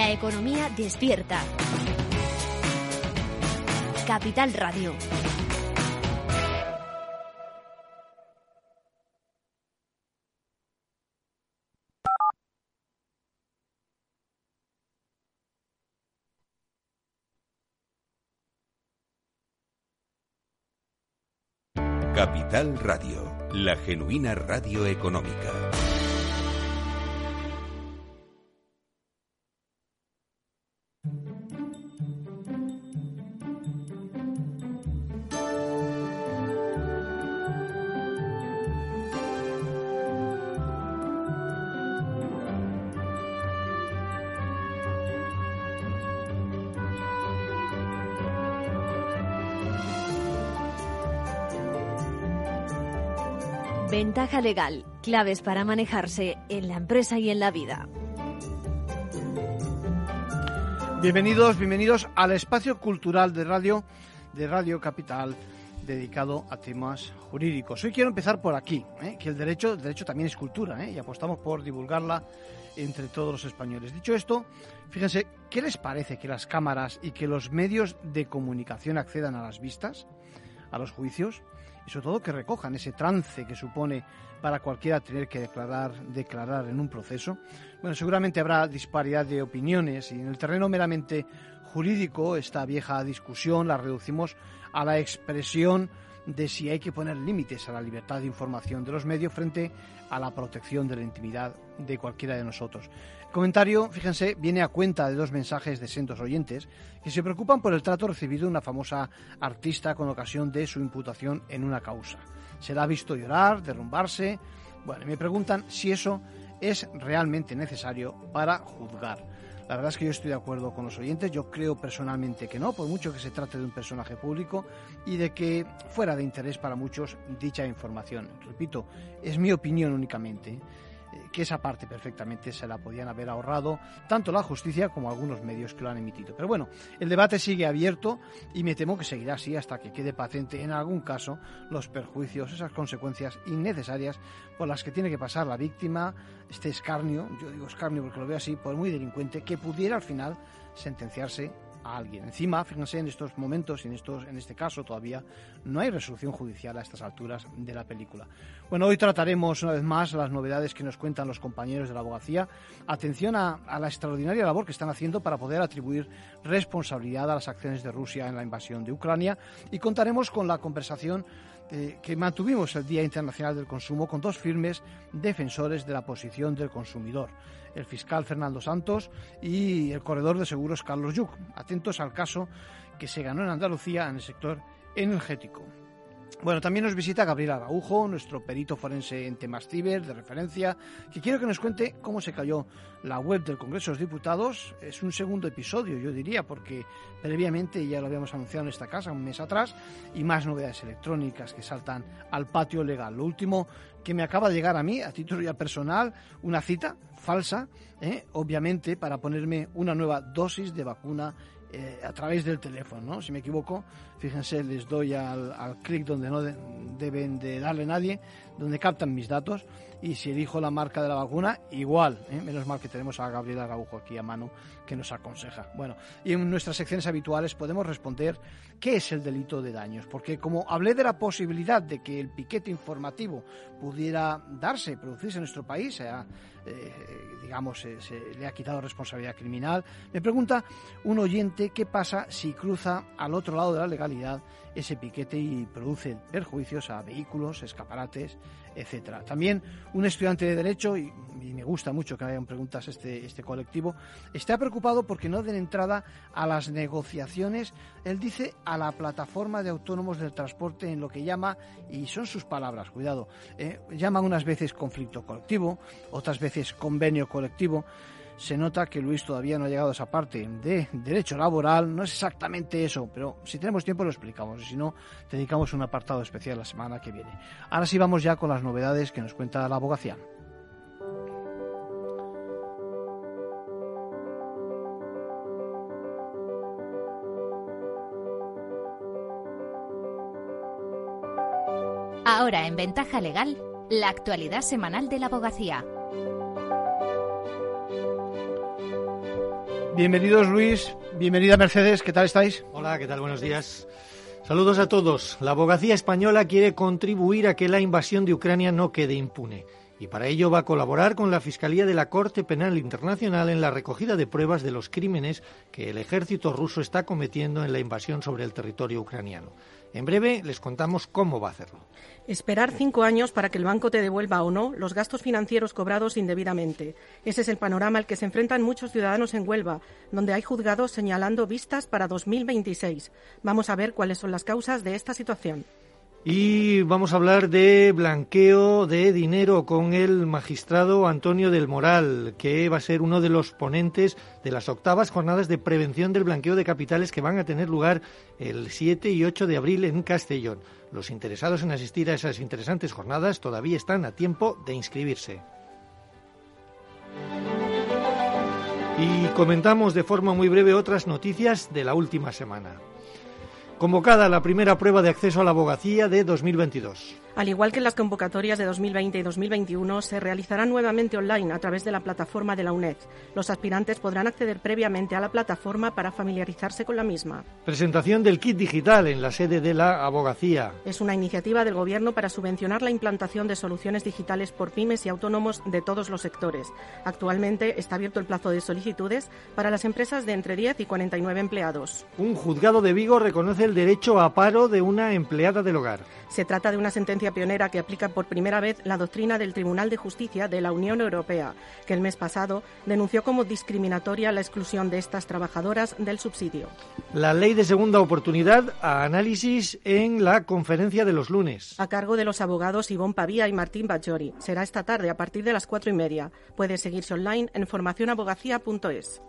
La economía despierta. Capital Radio. Capital Radio, la genuina radio económica. Legal, claves para manejarse en la empresa y en la vida. Bienvenidos, bienvenidos al espacio cultural de radio de Radio Capital dedicado a temas jurídicos. Hoy quiero empezar por aquí, ¿eh? que el derecho, el derecho también es cultura, ¿eh? y apostamos por divulgarla entre todos los españoles. Dicho esto, fíjense, ¿qué les parece que las cámaras y que los medios de comunicación accedan a las vistas, a los juicios? Y sobre todo que recojan ese trance que supone para cualquiera tener que declarar, declarar en un proceso. Bueno, seguramente habrá disparidad de opiniones y en el terreno meramente jurídico esta vieja discusión la reducimos a la expresión de si hay que poner límites a la libertad de información de los medios frente a la protección de la intimidad de cualquiera de nosotros. El comentario, fíjense, viene a cuenta de dos mensajes de sendos oyentes que se preocupan por el trato recibido de una famosa artista con ocasión de su imputación en una causa. Se la ha visto llorar, derrumbarse. Bueno, me preguntan si eso es realmente necesario para juzgar. La verdad es que yo estoy de acuerdo con los oyentes, yo creo personalmente que no, por mucho que se trate de un personaje público y de que fuera de interés para muchos dicha información. Repito, es mi opinión únicamente que esa parte perfectamente se la podían haber ahorrado tanto la justicia como algunos medios que lo han emitido. Pero bueno, el debate sigue abierto y me temo que seguirá así hasta que quede patente en algún caso los perjuicios, esas consecuencias innecesarias por las que tiene que pasar la víctima, este escarnio, yo digo escarnio porque lo veo así, por muy delincuente, que pudiera al final sentenciarse a alguien. Encima, fíjense en estos momentos, en, estos, en este caso todavía, no hay resolución judicial a estas alturas de la película. Bueno, hoy trataremos una vez más las novedades que nos cuentan los compañeros de la abogacía. Atención a, a la extraordinaria labor que están haciendo para poder atribuir responsabilidad a las acciones de Rusia en la invasión de Ucrania y contaremos con la conversación que mantuvimos el Día Internacional del Consumo con dos firmes defensores de la posición del consumidor, el fiscal Fernando Santos y el corredor de seguros Carlos Yuc, atentos al caso que se ganó en Andalucía en el sector energético. Bueno, también nos visita Gabriel Araujo, nuestro perito forense en temas ciber de referencia, que quiero que nos cuente cómo se cayó la web del Congreso de los Diputados. Es un segundo episodio, yo diría, porque previamente ya lo habíamos anunciado en esta casa un mes atrás y más novedades electrónicas que saltan al patio legal. Lo último que me acaba de llegar a mí, a título ya personal, una cita falsa, ¿eh? obviamente, para ponerme una nueva dosis de vacuna eh, a través del teléfono, ¿no? Si me equivoco, fíjense, les doy al, al clic donde no deben de darle nadie, donde captan mis datos y si elijo la marca de la vacuna, igual, ¿eh? menos mal que tenemos a Gabriela Araujo aquí a mano que nos aconseja. Bueno, y en nuestras secciones habituales podemos responder qué es el delito de daños, porque como hablé de la posibilidad de que el piquete informativo pudiera darse, producirse en nuestro país, sea, eh, digamos, se, se le ha quitado responsabilidad criminal, me pregunta un oyente qué pasa si cruza al otro lado de la legalidad ese piquete y produce perjuicios a vehículos, escaparates, etcétera. También un estudiante de Derecho, y, me gusta mucho que hayan preguntas este, este colectivo, está preocupado porque no den entrada a las negociaciones, él dice, a la plataforma de autónomos del transporte en lo que llama, y son sus palabras, cuidado, eh, llama unas veces conflicto colectivo, otras veces convenio colectivo, se nota que Luis todavía no ha llegado a esa parte de derecho laboral. No es exactamente eso, pero si tenemos tiempo lo explicamos. Y si no, dedicamos un apartado especial la semana que viene. Ahora sí vamos ya con las novedades que nos cuenta la abogacía. Ahora en Ventaja Legal, la actualidad semanal de la abogacía. Bienvenidos Luis, bienvenida Mercedes, ¿qué tal estáis? Hola, ¿qué tal? Buenos días. Saludos a todos. La abogacía española quiere contribuir a que la invasión de Ucrania no quede impune y para ello va a colaborar con la Fiscalía de la Corte Penal Internacional en la recogida de pruebas de los crímenes que el ejército ruso está cometiendo en la invasión sobre el territorio ucraniano. En breve les contamos cómo va a hacerlo. Esperar cinco años para que el banco te devuelva o no los gastos financieros cobrados indebidamente. Ese es el panorama al que se enfrentan muchos ciudadanos en Huelva, donde hay juzgados señalando vistas para 2026. Vamos a ver cuáles son las causas de esta situación. Y vamos a hablar de blanqueo de dinero con el magistrado Antonio del Moral, que va a ser uno de los ponentes de las octavas jornadas de prevención del blanqueo de capitales que van a tener lugar el 7 y 8 de abril en Castellón. Los interesados en asistir a esas interesantes jornadas todavía están a tiempo de inscribirse. Y comentamos de forma muy breve otras noticias de la última semana. Convocada la primera prueba de acceso a la abogacía de 2022. Al igual que en las convocatorias de 2020 y 2021, se realizarán nuevamente online a través de la plataforma de la UNED. Los aspirantes podrán acceder previamente a la plataforma para familiarizarse con la misma. Presentación del kit digital en la sede de la abogacía. Es una iniciativa del Gobierno para subvencionar la implantación de soluciones digitales por pymes y autónomos de todos los sectores. Actualmente está abierto el plazo de solicitudes para las empresas de entre 10 y 49 empleados. Un juzgado de Vigo reconoce el derecho a paro de una empleada del hogar. Se trata de una sentencia pionera que aplica por primera vez la doctrina del Tribunal de Justicia de la Unión Europea, que el mes pasado denunció como discriminatoria la exclusión de estas trabajadoras del subsidio. La ley de segunda oportunidad a análisis en la conferencia de los lunes. A cargo de los abogados Ivonne Pavía y Martín Bajori. Será esta tarde a partir de las cuatro y media. Puede seguirse online en formacionabogacía.es.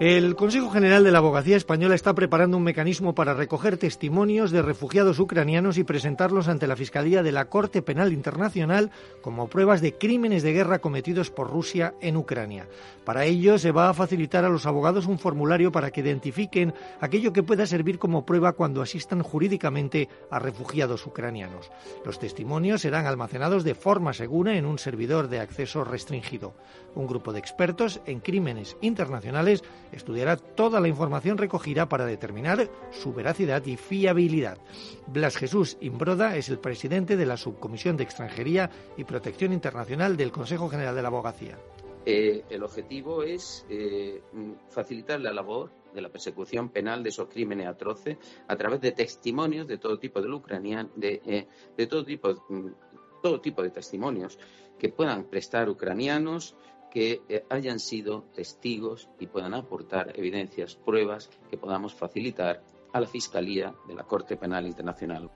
El Consejo General de la Abogacía Española está preparando un mecanismo para recoger testimonios de refugiados ucranianos y presentarlos ante la Fiscalía de la Corte Penal Internacional como pruebas de crímenes de guerra cometidos por Rusia en Ucrania. Para ello se va a facilitar a los abogados un formulario para que identifiquen aquello que pueda servir como prueba cuando asistan jurídicamente a refugiados ucranianos. Los testimonios serán almacenados de forma segura en un servidor de acceso restringido. Un grupo de expertos en crímenes internacionales estudiará toda la información recogida para determinar su veracidad y fiabilidad. Blas Jesús Imbroda es el presidente de la Subcomisión de Extranjería y Protección Internacional del Consejo General de la Abogacía. Eh, el objetivo es eh, facilitar la labor de la persecución penal de esos crímenes atroces a través de testimonios de todo tipo de ucranianos, de, eh, de todo tipo, todo tipo de testimonios que puedan prestar ucranianos, que eh, hayan sido testigos y puedan aportar evidencias, pruebas que podamos facilitar a la Fiscalía de la Corte Penal Internacional.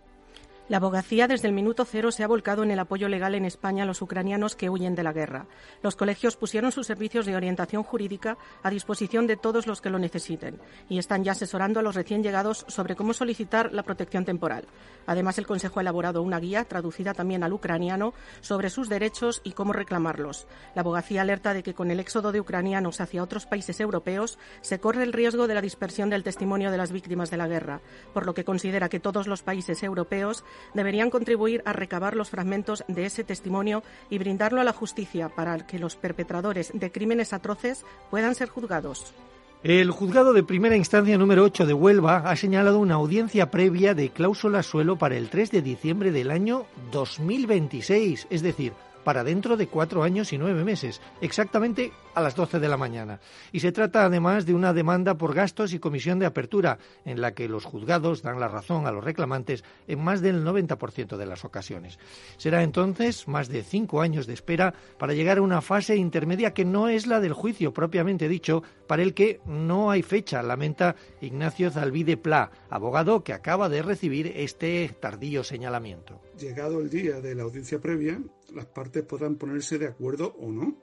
La abogacía desde el minuto cero se ha volcado en el apoyo legal en España a los ucranianos que huyen de la guerra. Los colegios pusieron sus servicios de orientación jurídica a disposición de todos los que lo necesiten y están ya asesorando a los recién llegados sobre cómo solicitar la protección temporal. Además, el Consejo ha elaborado una guía traducida también al ucraniano sobre sus derechos y cómo reclamarlos. La abogacía alerta de que con el éxodo de ucranianos hacia otros países europeos se corre el riesgo de la dispersión del testimonio de las víctimas de la guerra, por lo que considera que todos los países europeos deberían contribuir a recabar los fragmentos de ese testimonio y brindarlo a la justicia para que los perpetradores de crímenes atroces puedan ser juzgados. El juzgado de primera instancia número 8 de Huelva ha señalado una audiencia previa de cláusula suelo para el 3 de diciembre del año 2026, es decir, para dentro de cuatro años y nueve meses, exactamente a las doce de la mañana. Y se trata además de una demanda por gastos y comisión de apertura, en la que los juzgados dan la razón a los reclamantes en más del 90% de las ocasiones. Será entonces más de cinco años de espera para llegar a una fase intermedia que no es la del juicio propiamente dicho, para el que no hay fecha, lamenta Ignacio Zalvide Pla, abogado que acaba de recibir este tardío señalamiento. Llegado el día de la audiencia previa, las partes podrán ponerse de acuerdo o no.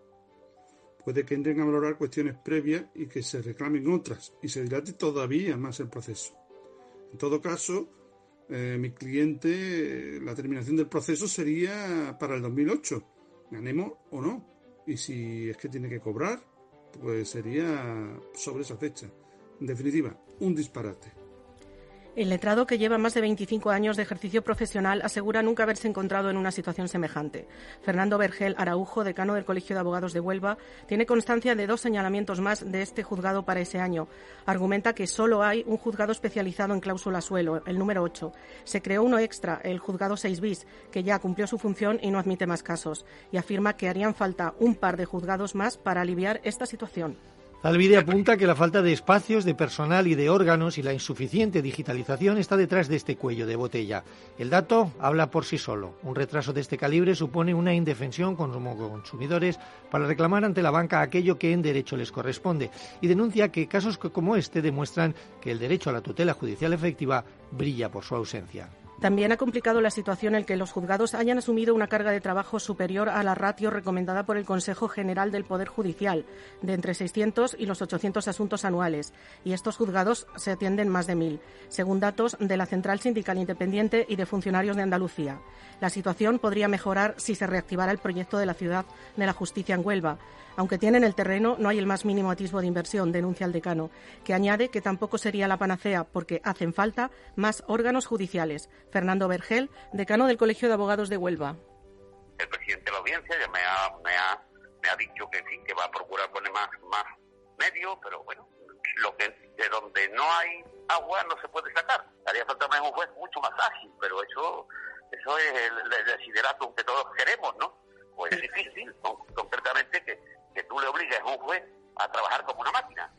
Puede que entren a valorar cuestiones previas y que se reclamen otras y se dilate todavía más el proceso. En todo caso, eh, mi cliente, la terminación del proceso sería para el 2008, ganemos o no. Y si es que tiene que cobrar, pues sería sobre esa fecha. En definitiva, un disparate. El letrado, que lleva más de 25 años de ejercicio profesional, asegura nunca haberse encontrado en una situación semejante. Fernando Vergel Araujo, decano del Colegio de Abogados de Huelva, tiene constancia de dos señalamientos más de este juzgado para ese año. Argumenta que solo hay un juzgado especializado en cláusula suelo, el número 8. Se creó uno extra, el juzgado 6 bis, que ya cumplió su función y no admite más casos. Y afirma que harían falta un par de juzgados más para aliviar esta situación. Alvide apunta que la falta de espacios, de personal y de órganos y la insuficiente digitalización está detrás de este cuello de botella. El dato habla por sí solo. Un retraso de este calibre supone una indefensión como consumidores para reclamar ante la banca aquello que en derecho les corresponde y denuncia que casos como este demuestran que el derecho a la tutela judicial efectiva brilla por su ausencia. También ha complicado la situación el que los juzgados hayan asumido una carga de trabajo superior a la ratio recomendada por el Consejo General del Poder Judicial, de entre 600 y los 800 asuntos anuales, y estos juzgados se atienden más de mil, según datos de la Central Sindical Independiente y de funcionarios de Andalucía. La situación podría mejorar si se reactivara el proyecto de la ciudad de la justicia en Huelva, aunque tienen el terreno, no hay el más mínimo atisbo de inversión, denuncia el decano, que añade que tampoco sería la panacea porque hacen falta más órganos judiciales. Fernando Vergel, decano del Colegio de Abogados de Huelva. El presidente de la audiencia ya me ha, me ha, me ha dicho que, que va a procurar poner más, más medios, pero bueno, lo que de donde no hay agua no se puede sacar. Haría falta más un juez mucho más ágil, pero eso eso es el, el desideratum que todos queremos, ¿no? Pues es difícil, concretamente, que, que tú le obligues a un juez a trabajar como una máquina.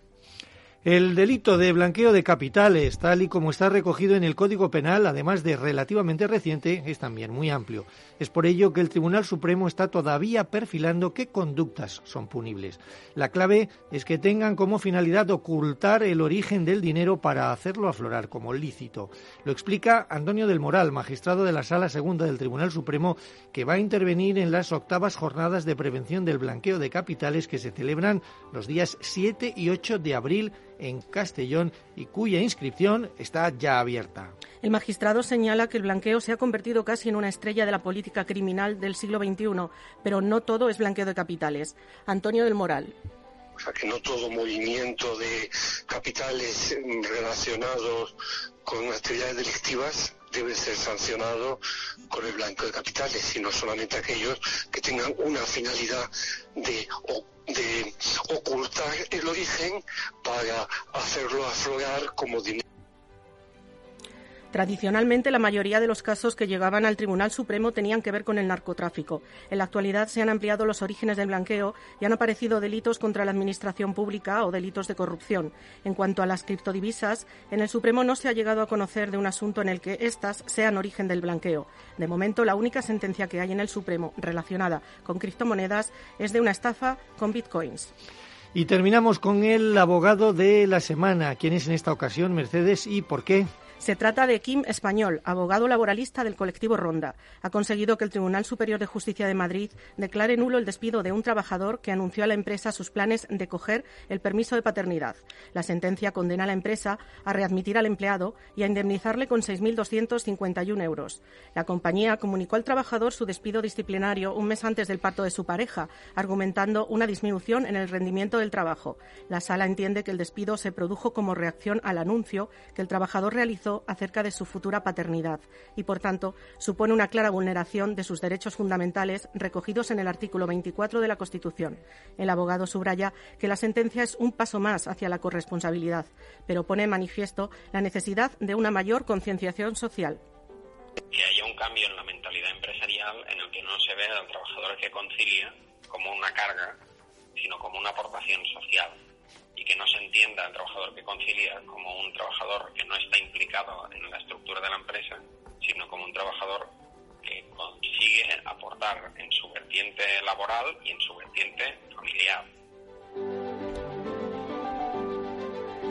El delito de blanqueo de capitales, tal y como está recogido en el Código Penal, además de relativamente reciente, es también muy amplio. Es por ello que el Tribunal Supremo está todavía perfilando qué conductas son punibles. La clave es que tengan como finalidad ocultar el origen del dinero para hacerlo aflorar como lícito. Lo explica Antonio del Moral, magistrado de la Sala Segunda del Tribunal Supremo, que va a intervenir en las octavas jornadas de prevención del blanqueo de capitales que se celebran los días 7 y 8 de abril en Castellón y cuya inscripción está ya abierta. El magistrado señala que el blanqueo se ha convertido casi en una estrella de la política criminal del siglo XXI, pero no todo es blanqueo de capitales. Antonio del Moral. O sea, que no todo movimiento de capitales relacionados con actividades delictivas debe ser sancionado con el blanqueo de capitales, sino solamente aquellos que tengan una finalidad de de ocultar el origen para hacerlo aflorar como dinero. Tradicionalmente, la mayoría de los casos que llegaban al Tribunal Supremo tenían que ver con el narcotráfico. En la actualidad se han ampliado los orígenes del blanqueo y han aparecido delitos contra la administración pública o delitos de corrupción. En cuanto a las criptodivisas, en el Supremo no se ha llegado a conocer de un asunto en el que éstas sean origen del blanqueo. De momento, la única sentencia que hay en el Supremo relacionada con criptomonedas es de una estafa con bitcoins. Y terminamos con el abogado de la semana. ¿Quién es en esta ocasión, Mercedes, y por qué? Se trata de Kim Español, abogado laboralista del colectivo Ronda. Ha conseguido que el Tribunal Superior de Justicia de Madrid declare nulo el despido de un trabajador que anunció a la empresa sus planes de coger el permiso de paternidad. La sentencia condena a la empresa a readmitir al empleado y a indemnizarle con 6.251 euros. La compañía comunicó al trabajador su despido disciplinario un mes antes del parto de su pareja, argumentando una disminución en el rendimiento del trabajo. La sala entiende que el despido se produjo como reacción al anuncio que el trabajador realizó acerca de su futura paternidad y, por tanto, supone una clara vulneración de sus derechos fundamentales recogidos en el artículo 24 de la Constitución. El abogado subraya que la sentencia es un paso más hacia la corresponsabilidad, pero pone en manifiesto la necesidad de una mayor concienciación social. Que haya un cambio en la mentalidad empresarial en el que no se ve al trabajador que concilia como una carga, sino como una aportación social y que no se entienda al trabajador que concilia como un trabajador que no está implicado en la estructura de la empresa, sino como un trabajador que consigue aportar en su vertiente laboral y en su vertiente familiar.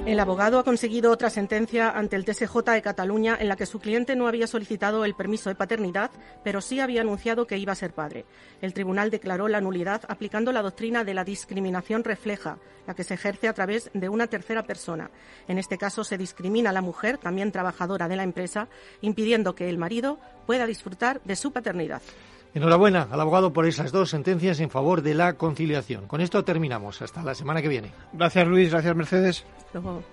El abogado ha conseguido otra sentencia ante el TSJ de Cataluña en la que su cliente no había solicitado el permiso de paternidad, pero sí había anunciado que iba a ser padre. El tribunal declaró la nulidad aplicando la doctrina de la discriminación refleja, la que se ejerce a través de una tercera persona. En este caso se discrimina a la mujer, también trabajadora de la empresa, impidiendo que el marido pueda disfrutar de su paternidad. Enhorabuena al abogado por esas dos sentencias en favor de la conciliación. Con esto terminamos. Hasta la semana que viene. Gracias Luis, gracias Mercedes. Luego.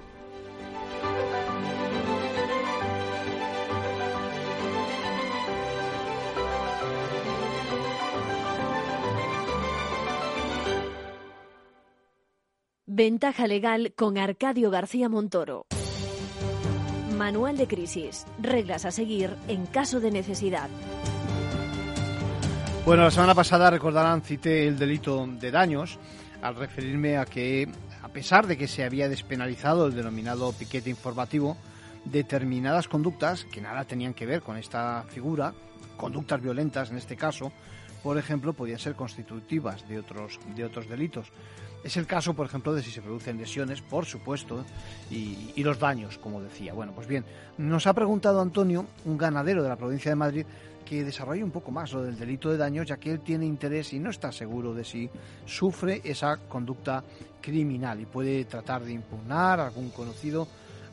Ventaja legal con Arcadio García Montoro. Manual de crisis. Reglas a seguir en caso de necesidad. Bueno, la semana pasada recordarán cité el delito de daños al referirme a que, a pesar de que se había despenalizado el denominado piquete informativo, determinadas conductas que nada tenían que ver con esta figura, conductas violentas en este caso, por ejemplo, podían ser constitutivas de otros, de otros delitos. Es el caso, por ejemplo, de si se producen lesiones, por supuesto, y, y, los daños, como decía. Bueno, pues bien, nos ha preguntado Antonio, un ganadero de la provincia de Madrid, que desarrolle un poco más lo del delito de daños, ya que él tiene interés y no está seguro de si sufre esa conducta criminal y puede tratar de impugnar a algún conocido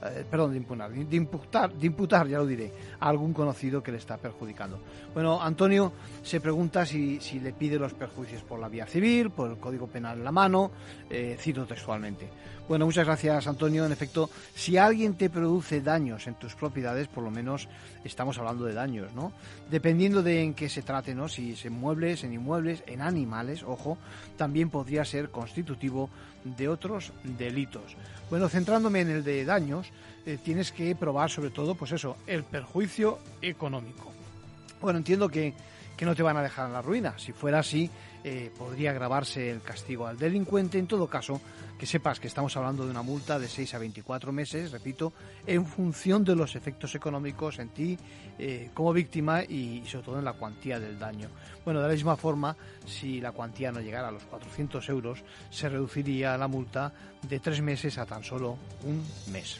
eh, perdón, de de imputar, de imputar, ya lo diré, a algún conocido que le está perjudicando. Bueno, Antonio se pregunta si, si le pide los perjuicios por la vía civil, por el Código Penal en la mano, eh, cito textualmente. Bueno, muchas gracias, Antonio. En efecto, si alguien te produce daños en tus propiedades, por lo menos estamos hablando de daños, ¿no? Dependiendo de en qué se trate, ¿no? Si es en muebles, en inmuebles, en animales, ojo, también podría ser constitutivo de otros delitos. Bueno, centrándome en el de daños, eh, tienes que probar sobre todo, pues eso, el perjuicio económico. Bueno, entiendo que, que no te van a dejar en la ruina. Si fuera así, eh, podría agravarse el castigo al delincuente. En todo caso, que sepas que estamos hablando de una multa de 6 a 24 meses, repito, en función de los efectos económicos en ti eh, como víctima y, sobre todo en la cuantía del daño. Bueno, de la misma forma, si la cuantía no llegara a los 400 euros, se reduciría la multa de tres meses a tan solo un mes.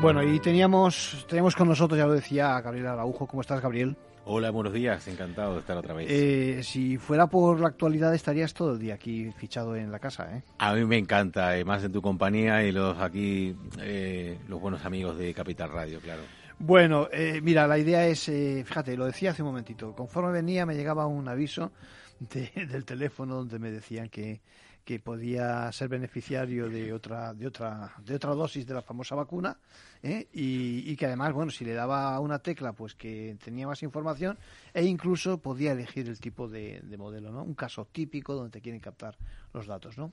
Bueno, y teníamos, teníamos con nosotros, ya lo decía Gabriel Araujo. ¿Cómo estás, Gabriel? Hola, buenos días, encantado de estar otra vez. Eh, si fuera por la actualidad estarías todo el día aquí fichado en la casa, ¿eh? A mí me encanta, eh, más en tu compañía y los aquí, eh, los buenos amigos de Capital Radio, claro. Bueno, eh, mira, la idea es, eh, fíjate, lo decía hace un momentito, conforme venía me llegaba un aviso de, del teléfono donde me decían que, que podía ser beneficiario de otra de otra de otra dosis de la famosa vacuna ¿eh? y, y, que además bueno si le daba una tecla pues que tenía más información e incluso podía elegir el tipo de, de modelo no un caso típico donde te quieren captar los datos no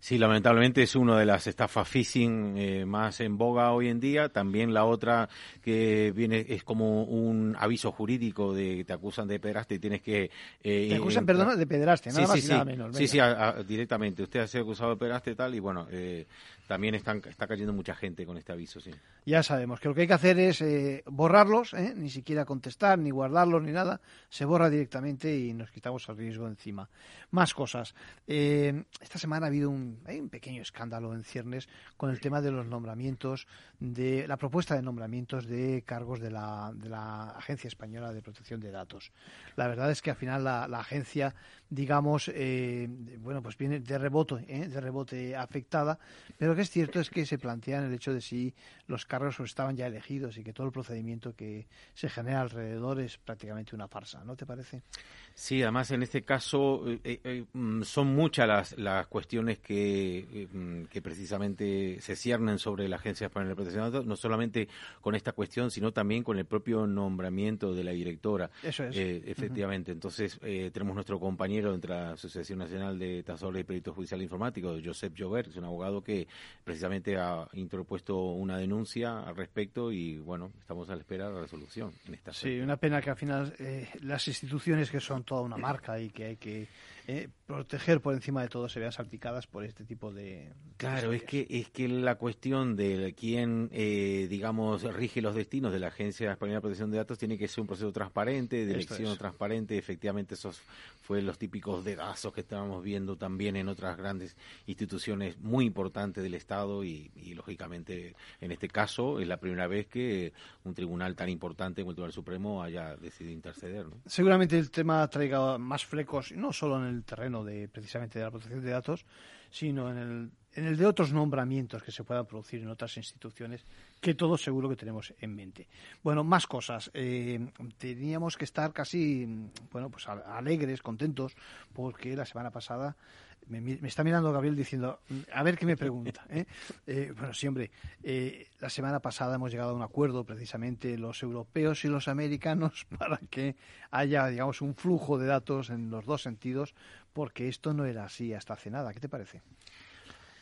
Sí, lamentablemente es una de las estafas phishing eh, más en boga hoy en día. También la otra que viene es como un aviso jurídico de que te acusan de pederastia y tienes que... Eh, te acusan, perdona, de pederastia, nada sí, más sí, y nada sí. menos. Sí, sí, a, a, directamente. Usted ha sido acusado de pederastia y tal y bueno, eh, también están, está cayendo mucha gente con este aviso, sí. Ya sabemos que lo que hay que hacer es eh, borrarlos, ¿eh? ni siquiera contestar, ni guardarlos, ni nada. Se borra directamente y nos quitamos el riesgo encima. Más cosas. Eh, esta semana ha habido un, hay un pequeño escándalo en ciernes con el tema de los nombramientos, de la propuesta de nombramientos de cargos de la, de la Agencia Española de Protección de Datos. La verdad es que al final la, la agencia, digamos, eh, bueno, pues viene de rebote, de rebote afectada, pero que es cierto es que se plantean el hecho de si los cargos estaban ya elegidos y que todo el procedimiento que se genera alrededor es prácticamente una farsa, ¿no te parece? Sí, además en este caso eh, eh, son muchas las, las cuestiones que, eh, que, precisamente se ciernen sobre la Agencia Española de Protección de Datos, no solamente con esta cuestión, sino también con el propio nombramiento de la directora. Eso es. efectivamente, uh -huh. entonces tenemos nuestro compañero entre la Asociación Nacional de Tasadores y Peritos Judiciales Informáticos, Josep Jover, que es un abogado que precisamente ha interpuesto una denuncia al respecto y bueno, estamos a la espera de la resolución en esta Sí, una pena que al final eh, las instituciones que son toda una marca y que hay que eh, proteger por encima de todo se vean salpicadas por este tipo de claro es que es que la cuestión de quién eh, digamos rige los destinos de la agencia española de protección de datos tiene que ser un proceso transparente de elección transparente. Efectivamente esos fue los típicos dedazos que estábamos viendo también en otras grandes instituciones muy importantes del estado y, y lógicamente en este caso es la primera vez que un tribunal tan importante como el Tribunal Supremo haya decidido interceder ¿no? seguramente el tema traiga más flecos no solo en el terreno de precisamente de la protección de datos, sino en el en el de otros nombramientos que se puedan producir en otras instituciones, que todos seguro que tenemos en mente. Bueno, más cosas. Eh, teníamos que estar casi, bueno, pues alegres, contentos, porque la semana pasada me, está mirando Gabriel diciendo, a ver qué me pregunta. ¿eh? Eh, bueno, sí, hombre, la semana pasada hemos llegado a un acuerdo precisamente los europeos y los americanos para que haya, digamos, un flujo de datos en los dos sentidos, porque esto no era así hasta hace nada. ¿Qué te parece?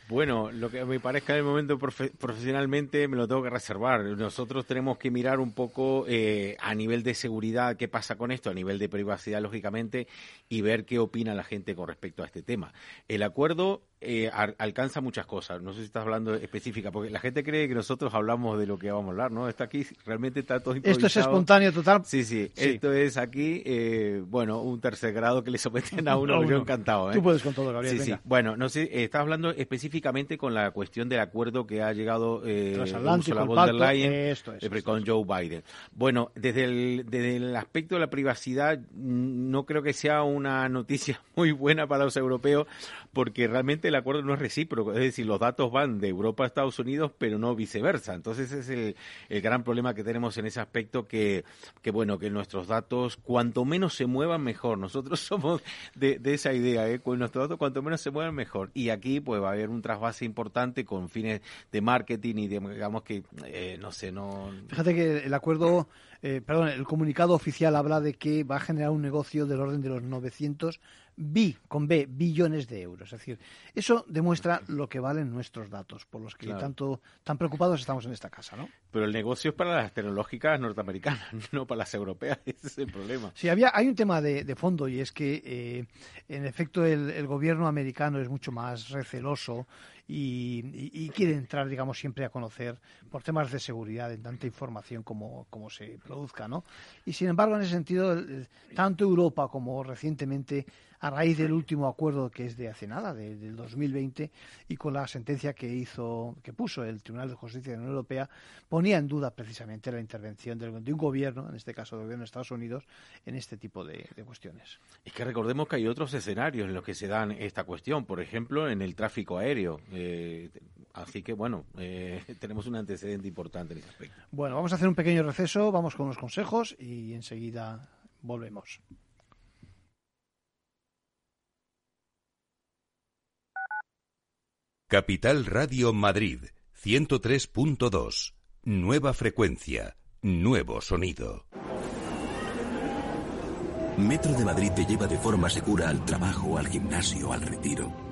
Bueno, lo que me parezca en el momento profesionalmente me lo tengo que reservar. Nosotros tenemos que mirar un poco eh, a nivel de seguridad qué pasa con esto, a nivel de privacidad, lógicamente, y ver qué opina la gente con respecto a este tema. El acuerdo eh, alcanza muchas cosas. No sé si estás hablando específica, porque la gente cree que nosotros hablamos de lo que vamos a hablar, ¿no? Está aquí, realmente está todo Esto es espontáneo total. Sí, sí, esto es aquí, eh, bueno, un tercer grado que le someten a uno, yo encantado. ¿eh? Tú puedes con todo, Gabriel. Sí, sí. Bueno, no sé, eh, estás hablando específicamente con la cuestión del acuerdo que ha llegado eh, Ursula von der Leyen con Joe Biden. Bueno, desde el, desde el aspecto de la privacidad, no creo que sea una noticia muy buena para los europeos, porque realmente el acuerdo no es recíproco, es decir, los datos van de Europa a Estados Unidos, pero no viceversa. Entonces es el, el gran problema que tenemos en ese aspecto que, que, bueno, que nuestros datos, cuanto menos se muevan, mejor. Nosotros somos de, de esa idea, ¿eh? Con nuestros datos, cuanto menos se muevan, mejor. Y aquí, pues, va a haber un trasvase importante con fines de marketing y de, digamos que, eh, no sé, no... Fíjate que el acuerdo, eh, perdón, el comunicado oficial habla de que va a generar un negocio del orden de los 900 bi, con B, billones de euros. Es decir, eso demuestra lo que valen nuestros datos, por los que tanto tan preocupados estamos en esta casa, ¿no? Pero el negocio es para las tecnológicas norteamericanas, no para las europeas. Ese es el problema. Sí, había, hay un tema de, fondo y es que, eh, en efecto, el, gobierno americano es mucho más receloso y, quiere entrar, digamos, siempre a conocer por temas de seguridad en tanta información como, como se produzca, ¿no? Y sin embargo, en ese sentido, tanto Europa como recientemente a raíz del último acuerdo que es de hace nada, del 2020, y con la sentencia que hizo, que puso el Tribunal de Justicia de la Unión Europea, ponía en duda precisamente la intervención de un gobierno, en este caso del gobierno de Estados Unidos, en este tipo de, cuestiones. Es que recordemos que hay otros escenarios en los que se dan esta cuestión, por ejemplo, en el tráfico aéreo. Eh, así que, bueno, eh, tenemos un antecedente importante en ese aspecto. Bueno, vamos a hacer un pequeño receso, vamos con los consejos y enseguida volvemos. Capital Radio Madrid 103.2. Nueva frecuencia, nuevo sonido. Metro de Madrid te lleva de forma segura al trabajo, al gimnasio, al retiro.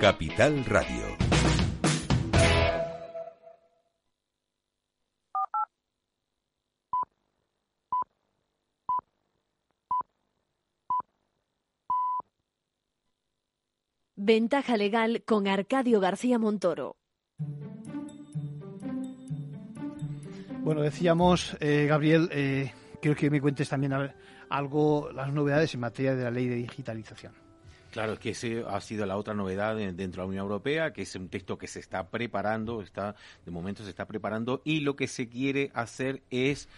Capital Radio. Ventaja legal con Arcadio García Montoro. Bueno, decíamos, eh, Gabriel, eh, quiero que me cuentes también algo, las novedades en materia de la ley de digitalización. Claro, es que ese ha sido la otra novedad dentro de la Unión Europea, que es un texto que se está preparando, está de momento se está preparando y lo que se quiere hacer es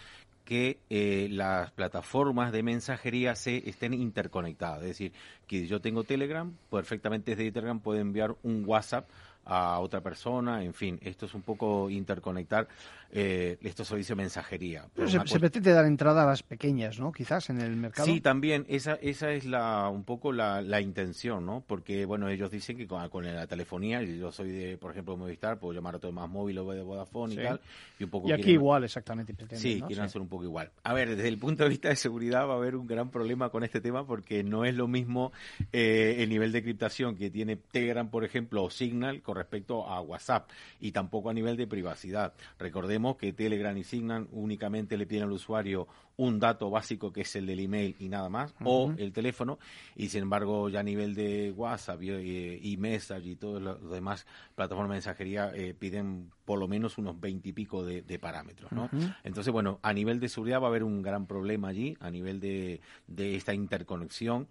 que eh, las plataformas de mensajería se estén interconectadas. Es decir, que yo tengo Telegram, perfectamente desde Telegram puedo enviar un WhatsApp a otra persona, en fin, esto es un poco interconectar eh, estos servicios de mensajería. Pero se, pretende dar entrada a las pequeñas, ¿no? Quizás en el mercado. Sí, también, esa, esa es la, un poco la, la intención, ¿no? Porque, bueno, ellos dicen que con, la telefonía, yo soy de, por ejemplo, de Movistar, puedo llamar a todo más móvil o de Vodafone y tal. Y, un poco y aquí igual, exactamente. sí, quieren hacer un poco igual. A ver, desde el punto de vista de seguridad va a haber un gran problema con este tema porque no es lo mismo eh, el nivel de criptación que tiene Telegram, por ejemplo, o Signal con respecto a WhatsApp y tampoco a nivel de privacidad. Recordemos que Telegram y Signal únicamente le piden al usuario un dato básico que es el del email y nada más, o el teléfono, y sin embargo ya a nivel de WhatsApp y, y Message y todas las demás plataformas de mensajería eh, piden por lo menos unos veintipico de, de parámetros, ¿no? Entonces, bueno, a nivel de seguridad va a haber un gran problema allí, a nivel de, de esta interconexión,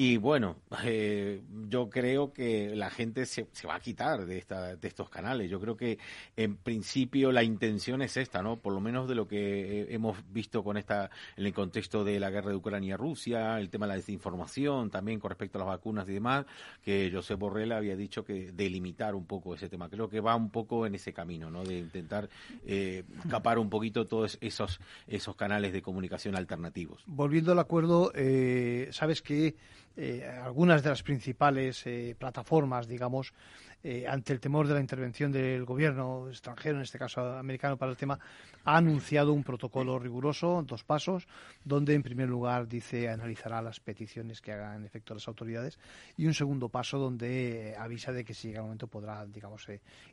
y bueno, eh, yo creo que la gente se, se va a quitar de, esta, de estos canales. Yo creo que en principio la intención es esta, ¿no? Por lo menos de lo que hemos visto con esta, en el contexto de la guerra de Ucrania-Rusia, el tema de la desinformación, también con respecto a las vacunas y demás, que José Borrell había dicho que delimitar un poco ese tema. Creo que va un poco en ese camino, ¿no? De intentar eh, capar un poquito todos esos, esos canales de comunicación alternativos. Volviendo al acuerdo, eh, sabes que eh, algunas de las principales eh, plataformas, digamos, eh, ante el temor de la intervención del gobierno extranjero, en este caso americano, para el tema, ha anunciado un protocolo riguroso, dos pasos, donde en primer lugar dice analizará las peticiones que hagan efecto las autoridades y un segundo paso donde avisa de que si llega el momento podrá, digamos,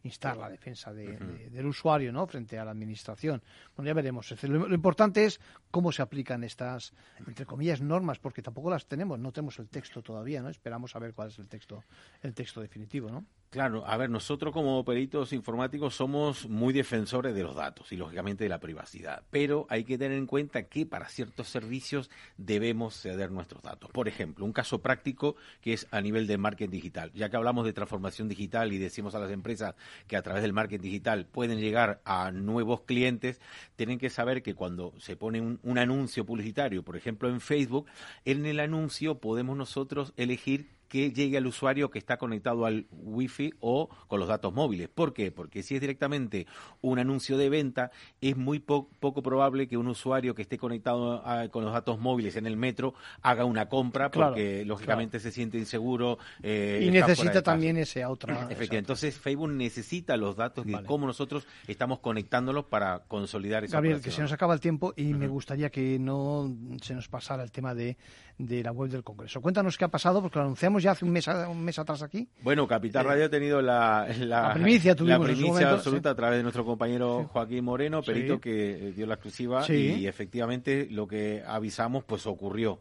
instar la defensa del usuario, ¿no? Frente a la administración. Bueno, ya veremos. lo, importante es cómo se aplican estas, entre comillas, normas, porque tampoco las tenemos, no tenemos el texto todavía, ¿no? Esperamos a ver cuál es el texto, el texto definitivo, ¿no? Claro, a ver, nosotros como peritos informáticos somos muy defensores de los datos y lógicamente de la privacidad, pero hay que tener en cuenta que para ciertos servicios debemos ceder nuestros datos. Por ejemplo, un caso práctico que es a nivel de marketing digital. Ya que hablamos de transformación digital y decimos a las empresas que a través del marketing digital pueden llegar a nuevos clientes, tienen que saber que cuando se pone un, un anuncio publicitario, por ejemplo en Facebook, en el anuncio podemos nosotros elegir que llegue al usuario que está conectado al Wi-Fi o con los datos móviles. ¿Por qué? Porque si es directamente un anuncio de venta, es muy poco probable que un usuario que esté conectado con los datos móviles en el metro haga una compra porque lógicamente se siente inseguro. Eh, y necesita también ese otra. Efectivamente. Entonces Facebook necesita los datos de cómo nosotros estamos conectándolos para consolidar esa Gabriel, que se nos acaba el tiempo y me gustaría que no se nos pasara el tema de, de la web del Congreso. Cuéntanos qué ha pasado porque lo anunciamos ya hace un mes, un mes atrás aquí. Bueno, Capital eh, Radio ha tenido la, la, primicia, absoluta a través de nuestro compañero Joaquín Moreno, perito que dio la exclusiva y efectivamente lo que avisamos pues ocurrió.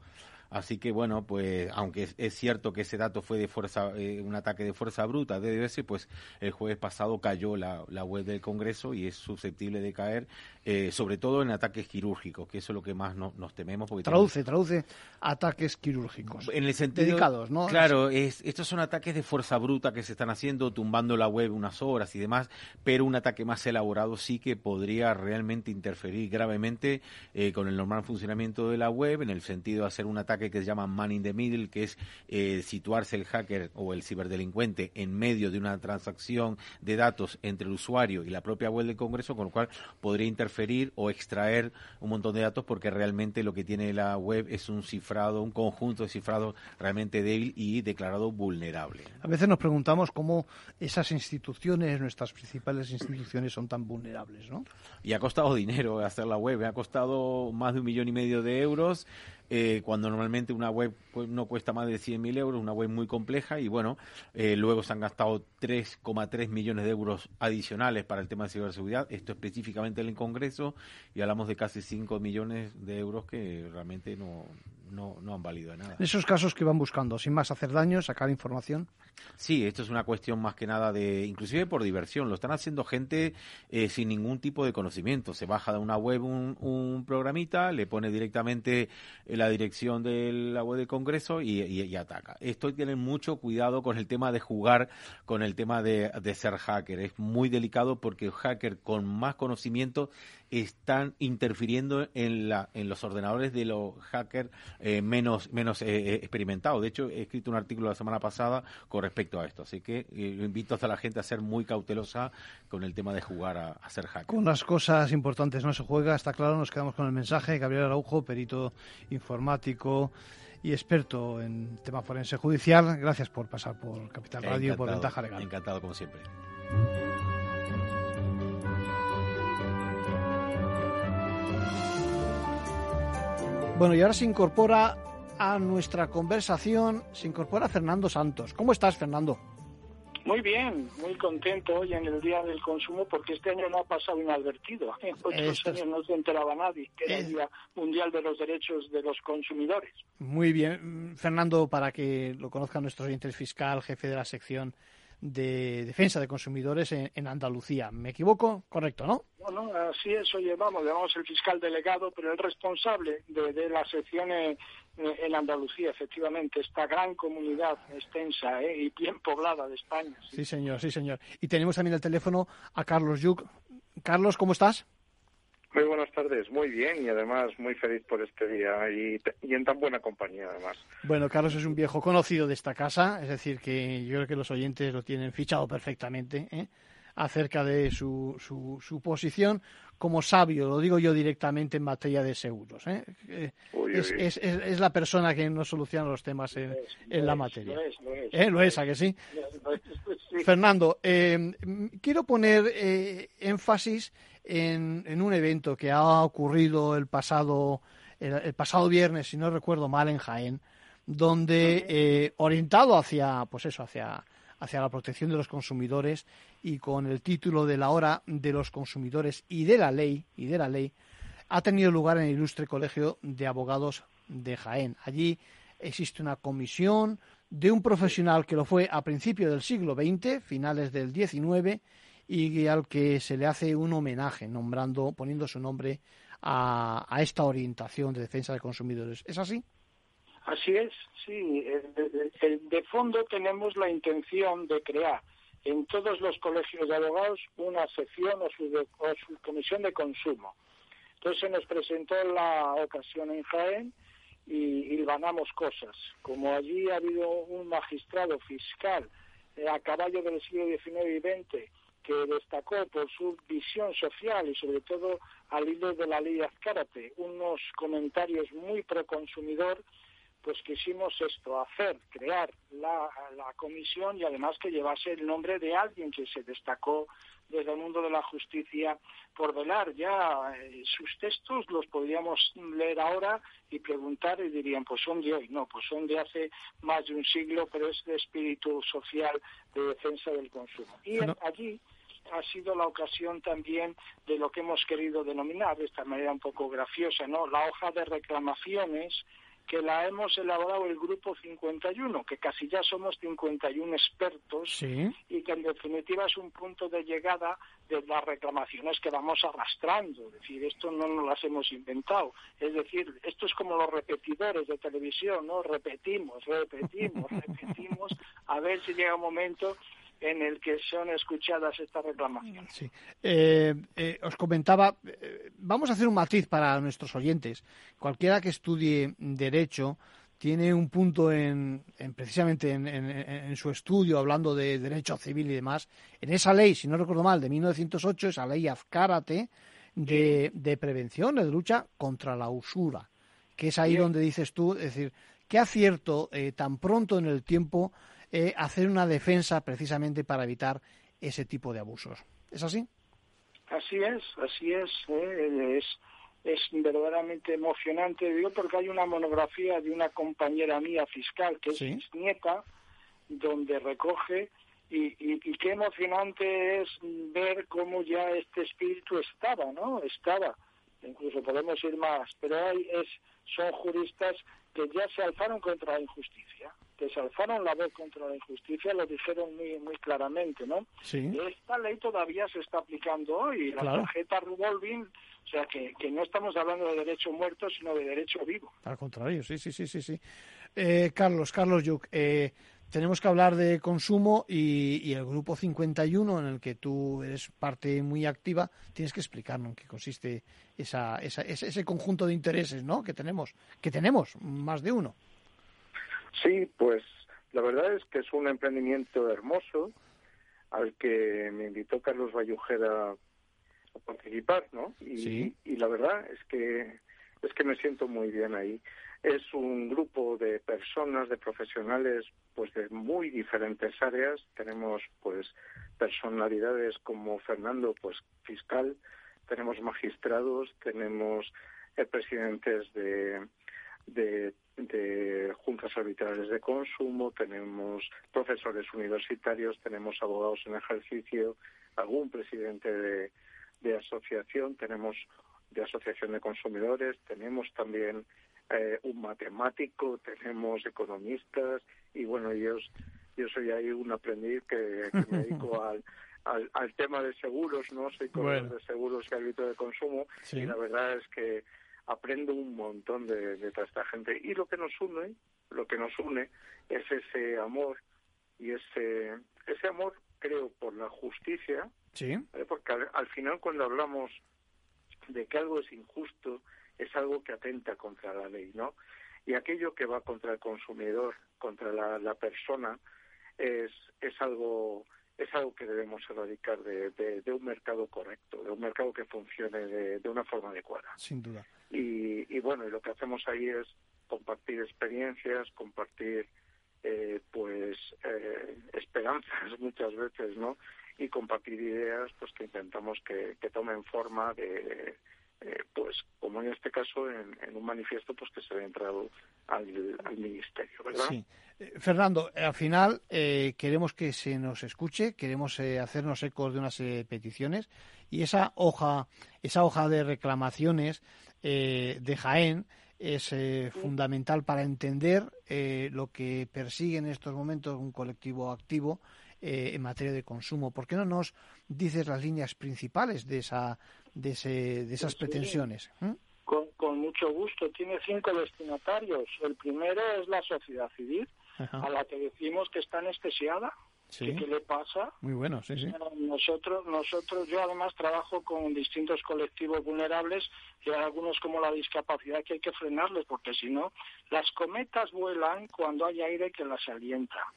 Así que bueno, pues aunque es cierto que ese dato fue de fuerza, eh, un ataque de fuerza bruta de DBS, pues el jueves pasado cayó la, la web del Congreso y es susceptible de caer eh, sobre todo en ataques quirúrgicos, que eso es lo que más nos tememos. Porque traduce, traduce ataques quirúrgicos. En el sentido, dedicados, ¿no? Claro, es, estos son ataques de fuerza bruta que se están haciendo, tumbando la web unas horas y demás, pero un ataque más elaborado sí que podría realmente interferir gravemente eh, con el normal funcionamiento de la web, en el sentido de hacer un ataque que se llama man in the middle, que es eh, situarse el hacker o el ciberdelincuente en medio de una transacción de datos entre el usuario y la propia web del Congreso, con lo cual podría interferir o extraer un montón de datos porque realmente lo que tiene la web es un cifrado, un conjunto de cifrado realmente débil y declarado vulnerable. A veces nos preguntamos cómo esas instituciones, nuestras principales instituciones, son tan vulnerables, ¿no? Y ha costado dinero hacer la web, ha costado más de un millón y medio de euros eh, cuando normalmente una web pues, no cuesta más de 100.000 euros, una web muy compleja, y bueno, eh, luego se han gastado 3,3 millones de euros adicionales para el tema de ciberseguridad, esto específicamente en el Congreso, y hablamos de casi 5 millones de euros que realmente no, no, no han valido de nada. En esos casos que van buscando, sin más hacer daño, sacar información. Sí, esto es una cuestión más que nada de, inclusive por diversión, lo están haciendo gente eh, sin ningún tipo de conocimiento. Se baja de una web un, un programita, le pone directamente la dirección de la web del Congreso y, y, ataca. Esto tener mucho cuidado con el tema de jugar, con el tema de, de ser hacker. Es muy delicado porque el hacker con más conocimiento están interfiriendo en, la, en los ordenadores de los hackers eh, menos, menos eh, eh, experimentados. De hecho, he escrito un artículo la semana pasada con respecto a esto. Así que invito a la gente a ser muy cautelosa con el tema de jugar a, a, ser hacker. Con las cosas importantes no se juega, está claro. Nos quedamos con el mensaje. Gabriel Araujo, perito informático y experto en tema forense judicial. Gracias por pasar por Capital Radio y por Ventaja Legal. Encantado, como siempre. Bueno, y ahora se incorpora a nuestra conversación, se incorpora Fernando Santos. ¿Cómo estás, Fernando? Muy bien, muy contento hoy en el Día del Consumo porque este año no ha pasado inadvertido. En otros años no se enteraba nadie que era el Día Mundial de los Derechos de los Consumidores. Muy bien. Fernando, para que lo conozcan nuestros oyentes, fiscal, jefe de la sección de defensa de consumidores en, Andalucía. ¿Me equivoco? Correcto, ¿no? Bueno, así es, oye, vamos, llamamos el fiscal delegado, pero el responsable de, la sección en Andalucía, efectivamente, esta gran comunidad extensa ¿eh? y bien poblada de España. ¿sí? señor, sí, señor. Y tenemos también el teléfono a Carlos Yuc. Carlos, ¿cómo estás? Muy buenas tardes, muy bien y además muy feliz por este día y, en tan buena compañía además. Bueno, Carlos es un viejo conocido de esta casa, es decir, que yo creo que los oyentes lo tienen fichado perfectamente ¿eh? acerca de su, su, su, posición como sabio, lo digo yo directamente en materia de seguros. ¿eh? eh es, Es, es, la persona que nos soluciona los temas en, en la materia. Lo es, lo es. ¿Eh? ¿Lo es, ¿a que sí? Fernando, eh, quiero poner énfasis en, un evento que ha ocurrido el pasado, el, pasado viernes, si no recuerdo mal, en Jaén, donde eh, orientado hacia, pues eso, hacia, hacia la protección de los consumidores y con el título de la hora de los consumidores y de la ley y de la ley ha tenido lugar en el ilustre colegio de abogados de Jaén. Allí existe una comisión de un profesional que lo fue a principios del siglo XX, finales del XIX, y al que se le hace un homenaje nombrando, poniendo su nombre a, esta orientación de defensa de consumidores. ¿Es así? Así es, sí. De, fondo tenemos la intención de crear en todos los colegios de abogados una sección o su, su comisión de consumo. Entonces se nos presentó la ocasión en Jaén y, ganamos cosas. Como allí ha habido un magistrado fiscal eh, a caballo del siglo XIX y XX que destacó por su visión social y sobre todo al hilo de la ley Azcárate, unos comentarios muy proconsumidor, pues quisimos esto, hacer, crear la, comisión y además que llevase el nombre de alguien que se destacó desde el mundo de la justicia por velar. Ya eh, sus textos los podríamos leer ahora y preguntar y dirían, pues son de hoy. No, pues son de hace más de un siglo, pero es de espíritu social de defensa del consumo. Y allí ha sido la ocasión también de lo que hemos querido denominar de esta manera un poco graciosa, ¿no? La hoja de reclamaciones que la hemos elaborado el grupo 51, que casi ya somos 51 expertos y que en definitiva es un punto de llegada de las reclamaciones que vamos arrastrando. Es decir, esto no nos las hemos inventado. Es decir, esto es como los repetidores de televisión, ¿no? Repetimos, repetimos, repetimos, a ver si llega un momento en el que son escuchadas estas reclamaciones. Sí. Eh, eh, os comentaba, eh, vamos a hacer un matiz para nuestros oyentes. Cualquiera que estudie Derecho tiene un punto en, precisamente en, su estudio hablando de derecho civil y demás. En esa ley, si no recuerdo mal, de 1908, esa ley Azcárate de, de prevención, de lucha contra la usura, que es ahí donde dices tú, es decir, qué acierto tan pronto en el tiempo eh, hacer una defensa precisamente para evitar ese tipo de abusos. ¿Es así? Así es, así es. Eh, es, es verdaderamente emocionante, digo, porque hay una monografía de una compañera mía fiscal, que es nieta, donde recoge y, y, y, qué emocionante es ver cómo ya este espíritu estaba, ¿no? Estaba incluso podemos ir más, pero hay es, son juristas que ya se alzaron contra la injusticia, que se alzaron la voz contra la injusticia, lo dijeron muy muy claramente, ¿no? Sí. Esta ley todavía se está aplicando hoy, la Claro. tarjeta revolving, o sea que, que no estamos hablando de derecho muerto, sino de derecho vivo. Al contrario, sí, sí, sí, sí, sí. Eh, Carlos, Carlos Yuc, eh, tenemos que hablar de consumo y, y el grupo 51 en el que tú eres parte muy activa, tienes que explicarnos en qué consiste esa, esa, ese, ese conjunto de intereses, ¿no? Que tenemos, que tenemos más de uno. Sí, pues la verdad es que es un emprendimiento hermoso al que me invitó Carlos Bayujera a participar, ¿no? Y, Sí. y la verdad es que es que me siento muy bien ahí. Es un grupo de personas, de profesionales, pues de muy diferentes áreas. Tenemos pues personalidades como Fernando, pues fiscal, tenemos magistrados, tenemos eh, presidentes de, de, de juntas arbitrales de consumo, tenemos profesores universitarios, tenemos abogados en ejercicio, algún presidente de, de asociación, tenemos de asociación de consumidores, tenemos también eh, un matemático, tenemos economistas y bueno, yo, yo soy ahí un aprendiz que, que me dedico al, al, al tema de seguros, ¿no? Soy corredor Bueno. de seguros y árbitro de consumo Sí. y la verdad es que aprendo un montón de, de toda esta gente y lo que nos une, lo que nos une es ese amor y ese ese amor creo por la justicia, Sí. ¿vale? porque al, al final cuando hablamos de que algo es injusto es algo que atenta contra la ley, ¿no? Y aquello que va contra el consumidor, contra la, la persona, es, es algo es algo que debemos erradicar de, de, de un mercado correcto, de un mercado que funcione de, de una forma adecuada. Sin duda. Y, y bueno, y lo que hacemos ahí es compartir experiencias, compartir eh, pues eh, esperanzas muchas veces, ¿no? Y compartir ideas pues que intentamos que, que tomen forma de eh, pues como en este caso en, en un manifiesto pues que se ha entrado al, ministerio, ¿verdad? Eh, Fernando, al final eh, queremos que se nos escuche, queremos eh, hacernos ecos de unas eh, peticiones y esa hoja, esa hoja de reclamaciones de Jaén es eh, fundamental para entender eh, lo que persigue en estos momentos un colectivo activo eh, en materia de consumo. ¿Por qué no nos dices las líneas principales de esa, de, ese, de esas Sí, pretensiones? ¿Mm? Con, con mucho gusto. Tiene cinco destinatarios. El primero es la sociedad civil, Ajá. a la que decimos que está anestesiada. Sí. ¿Qué le pasa? Muy bueno, sí, sí. Nosotros, nosotros, yo además trabajo con distintos colectivos vulnerables y hay algunos como la discapacidad que hay que frenarles porque si no, las cometas vuelan cuando hay aire que las alienta.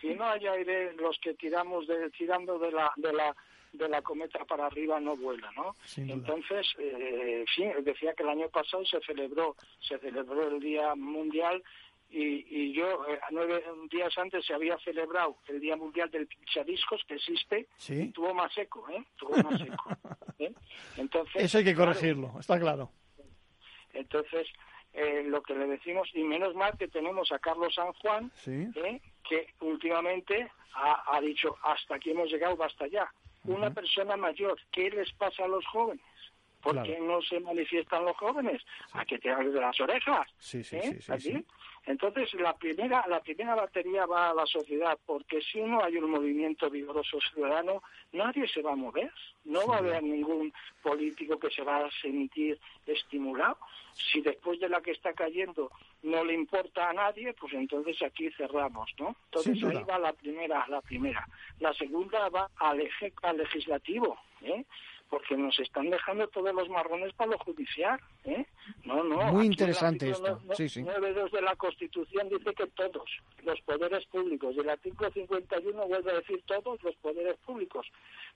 Si no hay aire, los que tiramos de, tirando de la, de la, de la cometa para arriba no vuela, ¿no? Entonces, eh, sí, decía que el año pasado se celebró, se celebró el Día Mundial y, y yo eh, nueve días antes se había celebrado el Día Mundial del Pinchadiscos que existe Sí. y tuvo más eco, ¿eh? Tuvo más eco. ¿eh? Entonces, Eso hay que claro, corregirlo, está claro. entonces, eh, lo que le decimos, y menos mal que tenemos a Carlos San Juan, Sí. ¿eh? que últimamente ha, ha dicho, hasta aquí hemos llegado, basta ya. Una persona mayor, ¿qué les pasa a los jóvenes? ¿Por Claro. qué no se manifiestan los jóvenes? A que te de las orejas. Sí, sí, ¿eh? Aquí. Entonces, la primera, la primera batería va a la sociedad, porque si no hay un movimiento vigoroso ciudadano, nadie se va a mover. No va a haber ningún político que se va a sentir estimulado. Si después de la que está cayendo no le importa a nadie, pues entonces aquí cerramos, ¿no? Entonces ahí va la primera, la primera. La segunda va al, eje- al legislativo, ¿eh? Porque nos están dejando todos los marrones para lo judicial, ¿eh? No, no. Muy interesante esto, no- sí, sí. 9.2 de la Constitución dice que todos los poderes públicos. Y el artículo 51 vuelve a decir todos los poderes públicos.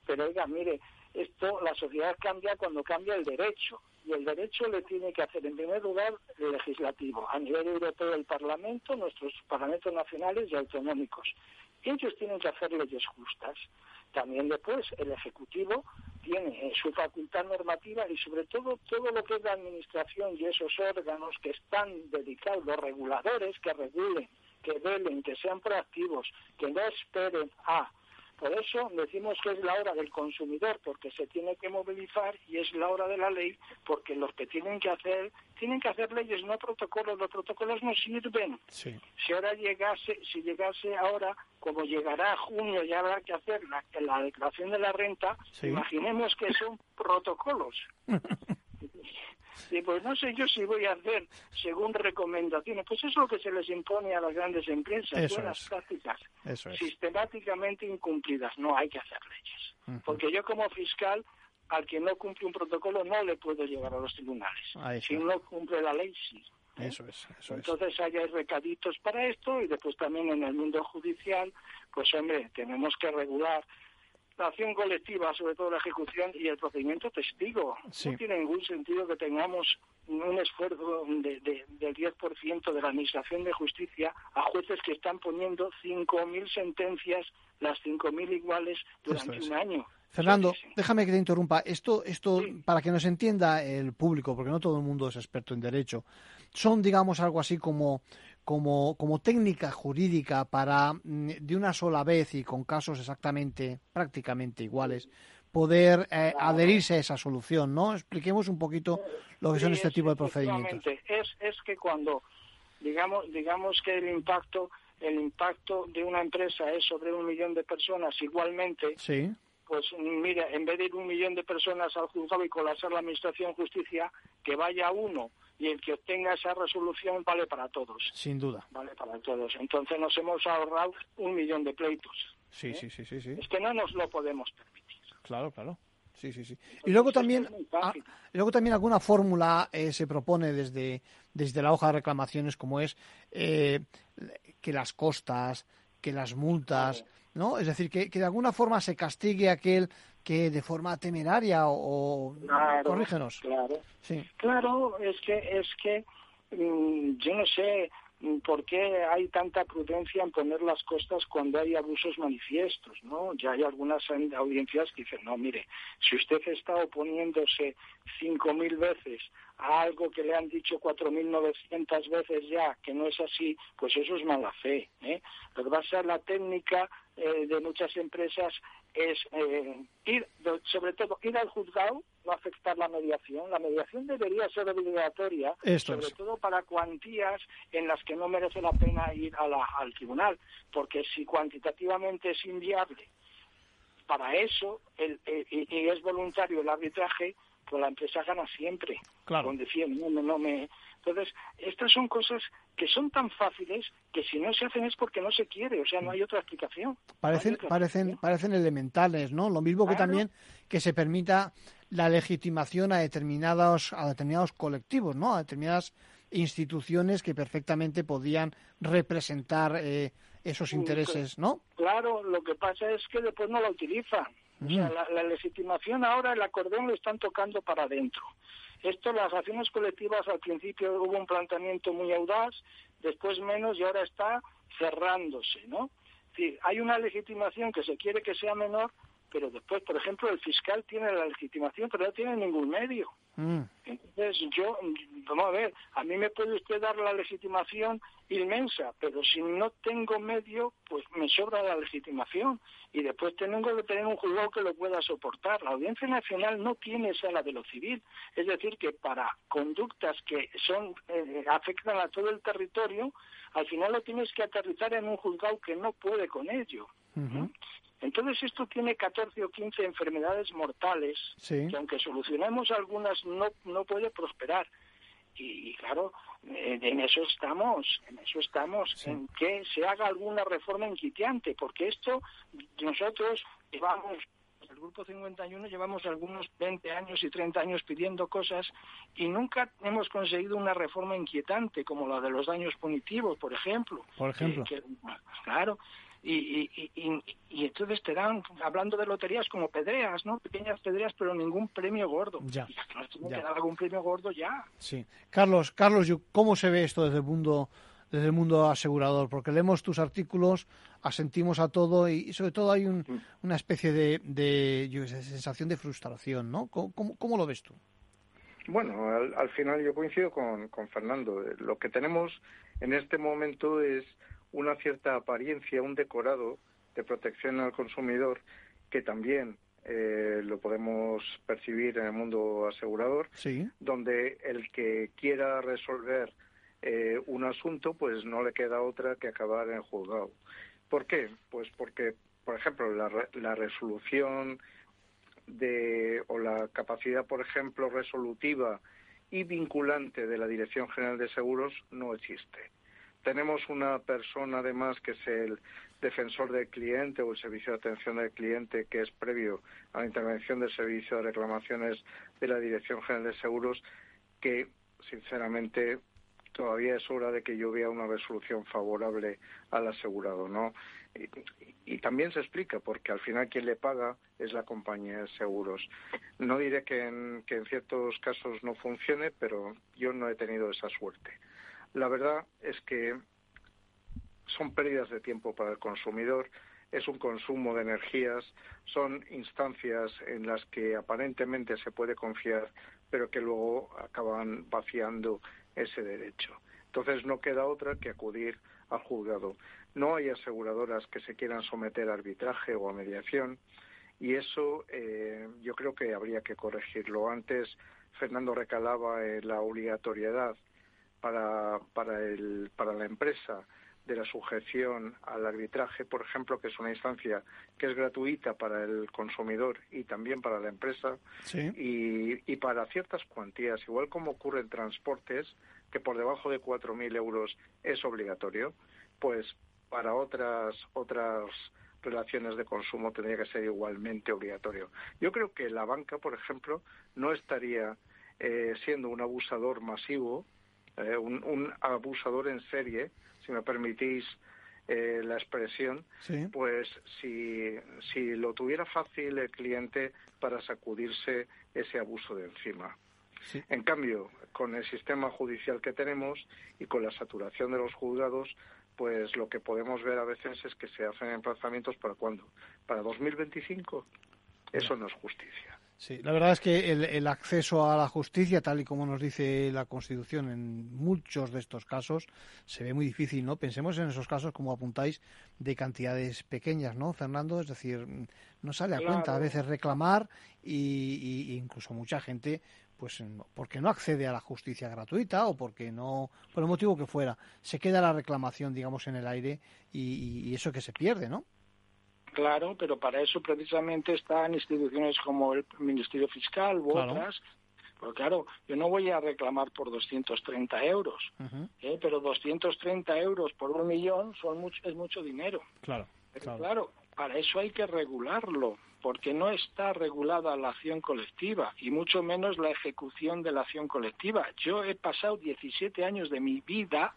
Pero oiga, mire, esto, la sociedad cambia cuando cambia el derecho. Y el derecho le tiene que hacer, en primer lugar, el legislativo. A nivel europeo, el Parlamento, nuestros parlamentos nacionales y autonómicos. Ellos tienen que hacer leyes justas. También después el Ejecutivo tiene eh, su facultad normativa y sobre todo todo lo que es la Administración y esos órganos que están dedicados, los reguladores que regulen, que velen, que sean proactivos, que no esperen a Por eso decimos que es la hora del consumidor, porque se tiene que movilizar, y es la hora de la ley, porque los que tienen que hacer, tienen que hacer leyes, no protocolos. Los protocolos no sirven. Si ahora llegase, si llegase ahora, como llegará junio, ya habrá que hacer la, la declaración de la renta, imaginemos que son protocolos. Y pues no sé yo si voy a hacer según recomendaciones. Pues eso es lo que se les impone a las grandes empresas, buenas prácticas sistemáticamente incumplidas. No hay que hacer leyes. Porque yo como fiscal, al que no cumple un protocolo, no le puedo llevar a los tribunales. Si no cumple la ley, sí. ¿eh? Eso es, Entonces hay recaditos para esto y después también en el mundo judicial, pues hombre, tenemos que regular la acción colectiva, sobre todo la ejecución y el procedimiento testigo. No tiene ningún sentido que tengamos un esfuerzo de, del 10% de la Administración de Justicia a jueces que están poniendo 5.000 sentencias, las 5.000 iguales, durante un año. Fernando, déjame que te interrumpa. Esto, esto para que nos entienda el público, porque no todo el mundo es experto en derecho, son, digamos, algo así como como, como técnica jurídica para mm, de una sola vez y con casos exactamente, prácticamente iguales, poder eh, adherirse a esa solución, ¿no? Expliquemos un poquito lo que son este tipo de procedimientos. Es, es que cuando, digamos, digamos que el impacto, el impacto de una empresa es sobre un millón de personas igualmente, sí. pues mira, en vez de ir un millón de personas al juzgado y colapsar la administración de justicia, que vaya uno y el que obtenga esa resolución vale para todos. Sin duda. Vale para todos. Entonces nos hemos ahorrado un millón de pleitos. Sí, ¿eh? sí, sí, sí, sí. Es que no nos lo podemos permitir. Claro, claro. Sí, sí, sí. y luego también, ah, luego también alguna fórmula eh, se propone desde, desde la hoja de reclamaciones como es eh, que las costas, que las multas, ¿no? Es decir, que, que de alguna forma se castigue aquel que de forma temeraria o, corrígenos. Claro. Sí. Claro, es que es que mm, yo no sé mm, por qué hay tanta prudencia en poner las costas cuando hay abusos manifiestos, ¿no? Ya hay algunas audiencias que dicen, no, mire, si usted está oponiéndose cinco mil veces a algo que le han dicho cuatro mil novecientas veces ya que no es así, pues eso es mala fe, ¿eh? Lo que va a ser la técnica eh, de muchas empresas es eh, ir, sobre todo, ir al juzgado, no afectar la mediación. La mediación debería ser obligatoria, sobre todo para cuantías en las que no merece la pena ir a la, al tribunal, porque si cuantitativamente es inviable para eso el, y, es voluntario el arbitraje, pues la empresa gana siempre. Claro. no, no, no me, entonces, estas son cosas que son tan fáciles que si no se hacen es porque no se quiere, o sea, no hay otra explicación. Parecen, parecen, parecen elementales, ¿no? Lo mismo que también que se permita la legitimación a determinados, a determinados colectivos, ¿no? A determinadas instituciones que perfectamente podían representar eh, esos intereses, ¿no? Claro, lo que pasa es que después no la utilizan. O sea, mm. la, la, legitimación ahora, el acordeón lo están tocando para adentro. Esto, las acciones colectivas, al principio hubo un planteamiento muy audaz, después menos y ahora está cerrándose, ¿no? Es hay una legitimación que se quiere que sea menor, pero después, por ejemplo, el fiscal tiene la legitimación, pero no tiene ningún medio. Mm. Entonces, yo, vamos a ver, a mí me puede usted dar la legitimación inmensa, pero si no tengo medio, pues me sobra la legitimación. Y después tengo que tener un juzgado que lo pueda soportar. La Audiencia Nacional no tiene sala de lo civil. Es decir, que para conductas que son eh, afectan a todo el territorio, al final lo tienes que aterrizar en un juzgado que no puede con ello. Entonces esto tiene 14 o 15 enfermedades mortales que aunque solucionemos algunas no, no puede prosperar. Y, claro, en eso estamos, en eso estamos, en que se haga alguna reforma inquieante, porque esto nosotros llevamos el Grupo 51 llevamos algunos 20 años y 30 años pidiendo cosas y nunca hemos conseguido una reforma inquietante como la de los daños punitivos, por ejemplo. Por ejemplo. claro, y, y, y, entonces te dan, hablando de loterías, como pedreas, ¿no? Pequeñas pedreas, pero ningún premio gordo. Ya. Y que dar algún premio gordo ya. Sí. Carlos, Carlos, ¿cómo se ve esto desde el mundo desde el mundo asegurador? Porque leemos tus artículos, asentimos a todo y, sobre todo hay un, una especie de, de sensación de frustración, ¿no? ¿Cómo, cómo, lo ves tú? Bueno, al, al, final yo coincido con, con Fernando. Lo que tenemos en este momento es una cierta apariencia, un decorado de protección al consumidor que también eh, lo podemos percibir en el mundo asegurador, donde el que quiera resolver eh, un asunto, pues no le queda otra que acabar en juzgado. ¿Por qué? Pues porque, por ejemplo, la, la resolución de, o la capacidad, por ejemplo, resolutiva y vinculante de la Dirección General de Seguros no existe. Tenemos una persona, además, que es el defensor del cliente o el servicio de atención del cliente, que es previo a la intervención del servicio de reclamaciones de la Dirección General de Seguros, que, sinceramente, todavía es hora de que yo vea una resolución favorable al asegurado, ¿no? Y, también se explica, porque al final quien le paga es la compañía de seguros. No diré que en, que en ciertos casos no funcione, pero yo no he tenido esa suerte. La verdad es que son pérdidas de tiempo para el consumidor, es un consumo de energías, son instancias en las que aparentemente se puede confiar, pero que luego acaban vaciando ese derecho. Entonces no queda otra que acudir al juzgado. No hay aseguradoras que se quieran someter a arbitraje o a mediación y eso eh, yo creo que habría que corregirlo. Antes Fernando recalaba en la obligatoriedad para, para, el, para la empresa de la sujeción al arbitraje, por ejemplo, que es una instancia que es gratuita para el consumidor y también para la empresa, y, y, para ciertas cuantías, igual como ocurre en transportes, que por debajo de 4.000 euros es obligatorio, pues para otras, otras relaciones de consumo tendría que ser igualmente obligatorio. Yo creo que la banca, por ejemplo, no estaría eh, siendo un abusador masivo, eh, un abusador en serie, si me permitís eh, la expresión, pues si, si lo tuviera fácil el cliente para sacudirse ese abuso de encima. En cambio, con el sistema judicial que tenemos y con la saturación de los juzgados, pues lo que podemos ver a veces es que se hacen emplazamientos para cuándo? ¿Para 2025? Eso no es justicia. Sí, la verdad es que el, acceso a la justicia, tal y como nos dice la Constitución en muchos de estos casos, se ve muy difícil, ¿no? Pensemos en esos casos, como apuntáis, de cantidades pequeñas, ¿no, Fernando? Es decir, no sale a cuenta a veces reclamar y, incluso mucha gente, pues, porque no accede a la justicia gratuita o porque no, por el motivo que fuera, se queda la reclamación, digamos, en el aire y, y eso que se pierde, ¿no? Claro, pero para eso precisamente están instituciones como el Ministerio Fiscal u otras. Porque claro, yo no voy a reclamar por 230 euros, ¿eh? pero 230 euros por un millón son mucho, es mucho dinero. Claro, claro. claro, para eso hay que regularlo, porque no está regulada la acción colectiva y mucho menos la ejecución de la acción colectiva. Yo he pasado 17 años de mi vida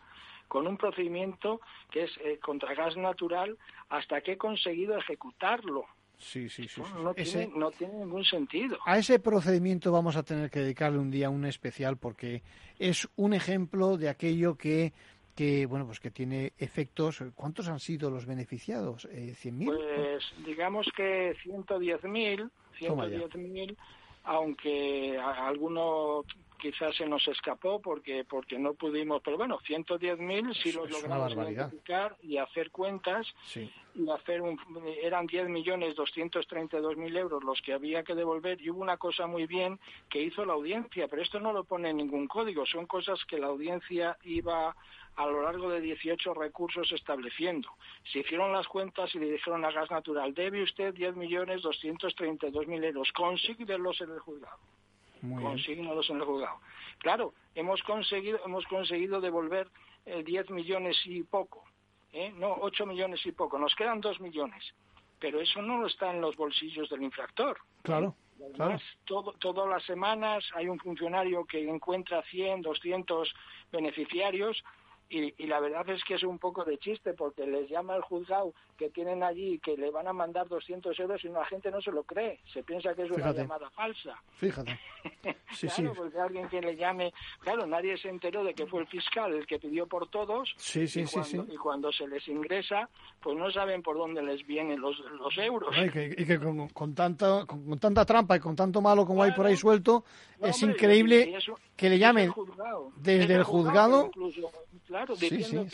con un procedimiento que es eh, contra gas natural hasta que he conseguido ejecutarlo. Sí, sí, sí. No, tiene, no, tiene, ningún sentido. A ese procedimiento vamos a tener que dedicarle un día un especial porque es un ejemplo de aquello que que bueno pues que tiene efectos cuántos han sido los beneficiados eh, ¿100.000? pues digamos que 110.000 110.000 aunque alguno quizás se nos escapó porque porque no pudimos, pero bueno, 110.000 si los logramos identificar y hacer cuentas y hacer un, eran 10 millones 232 mil euros los que había que devolver y hubo una cosa muy bien que hizo la audiencia, pero esto no lo pone en ningún código, son cosas que la audiencia iba a lo largo de 18 recursos estableciendo. Se hicieron las cuentas y le dijeron a Gas Natural, debe usted 10 millones 232 mil euros, consíguelos en el juzgado consignados en el juzgado. Claro, hemos conseguido, hemos conseguido devolver eh, 10 millones y poco, ¿eh? no 8 millones y poco, nos quedan 2 millones, pero eso no está en los bolsillos del infractor. Claro. claro. Todo, todas las semanas hay un funcionario que encuentra 100, 200 beneficiarios y, la verdad es que es un poco de chiste porque les llama el juzgado que tienen allí que le van a mandar 200 euros y la gente no se lo cree, se piensa que es una llamada falsa. Fíjate. Sí, claro, porque alguien que le llame, claro, nadie se enteró de que fue el fiscal el que pidió por todos. Sí, sí, y cuando, Y cuando se les ingresa, pues no saben por dónde les vienen los, los euros. y que, con, tanta, con, tanta trampa y con tanto malo como hay por ahí suelto, es increíble que le llamen desde el juzgado. Claro, diciendo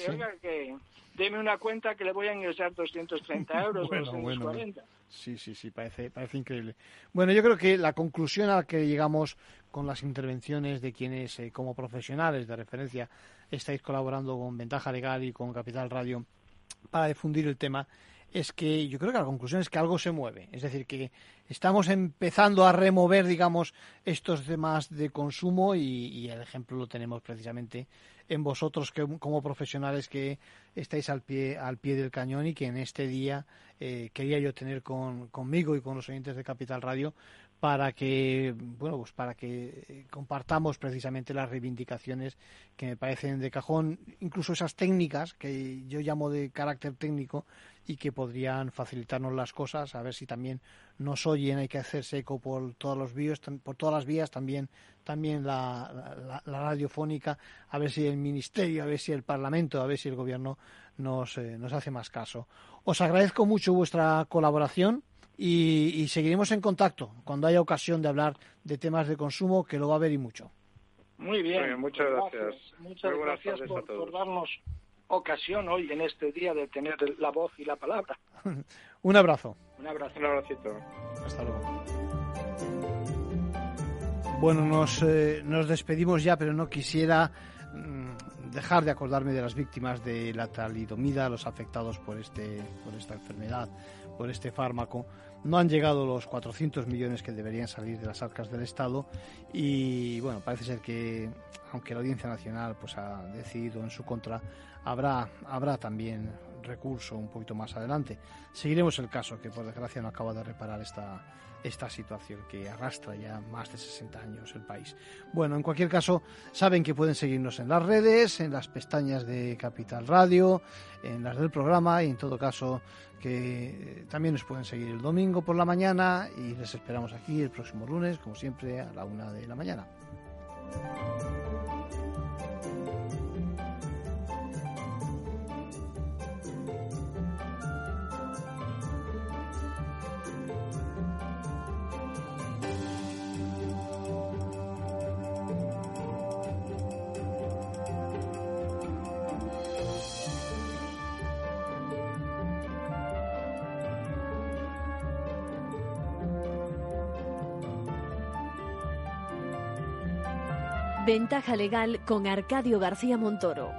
que, deme una cuenta que le voy a ingresar 230 euros, Bueno, 240. Sí, sí, sí, parece, parece increíble. Bueno, yo creo que la conclusión a la que llegamos con las intervenciones de quienes, eh, como profesionales de referencia, estáis colaborando con Ventaja Legal y con Capital Radio para difundir el tema, es que yo creo que la conclusión es que algo se mueve. Es decir, que estamos empezando a remover, digamos, estos temas de consumo y, y el ejemplo lo tenemos precisamente en vosotros que, como profesionales que estáis al pie, al pie del cañón y que en este día eh, quería yo tener con, conmigo y con los oyentes de Capital Radio para que bueno pues para que eh, compartamos precisamente las reivindicaciones que me parecen de cajón incluso esas técnicas que yo llamo de carácter técnico y que podrían facilitarnos las cosas. A ver si también nos oyen hay que hacerse eco por todos los por todas las vías también también la, la, la, radiofónica a ver si el ministerio a ver si el parlamento a ver si el gobierno nos, eh, nos hace más caso. Os agradezco mucho vuestra colaboración y, y, seguiremos en contacto cuando haya ocasión de hablar de temas de consumo, que lo va a haber y mucho. Muy bien. bien muchas gracias. gracias. Muchas gracias por, por, darnos ocasión hoy en este día de tener la voz y la palabra. Un abrazo. Un abrazo. Un abracito. Hasta luego. Bueno, nos, eh, nos despedimos ya, pero no quisiera mmm, dejar de acordarme de las víctimas de la talidomida, los afectados por, este, por esta enfermedad, por este fármaco. No han llegado los 400 millones que deberían salir de las arcas del Estado y bueno, parece ser que aunque la Audiencia Nacional pues ha decidido en su contra, habrá habrá también recurso un poquito más adelante. Seguiremos el caso que por desgracia no acaba de reparar esta esta situación que arrastra ya más de 60 años el país. Bueno, en cualquier caso, saben que pueden seguirnos en las redes, en las pestañas de Capital Radio, en las del programa y en todo caso que también nos pueden seguir el domingo por la mañana y les esperamos aquí el próximo lunes, como siempre, a la una de la mañana. Ventaja legal con Arcadio García Montoro.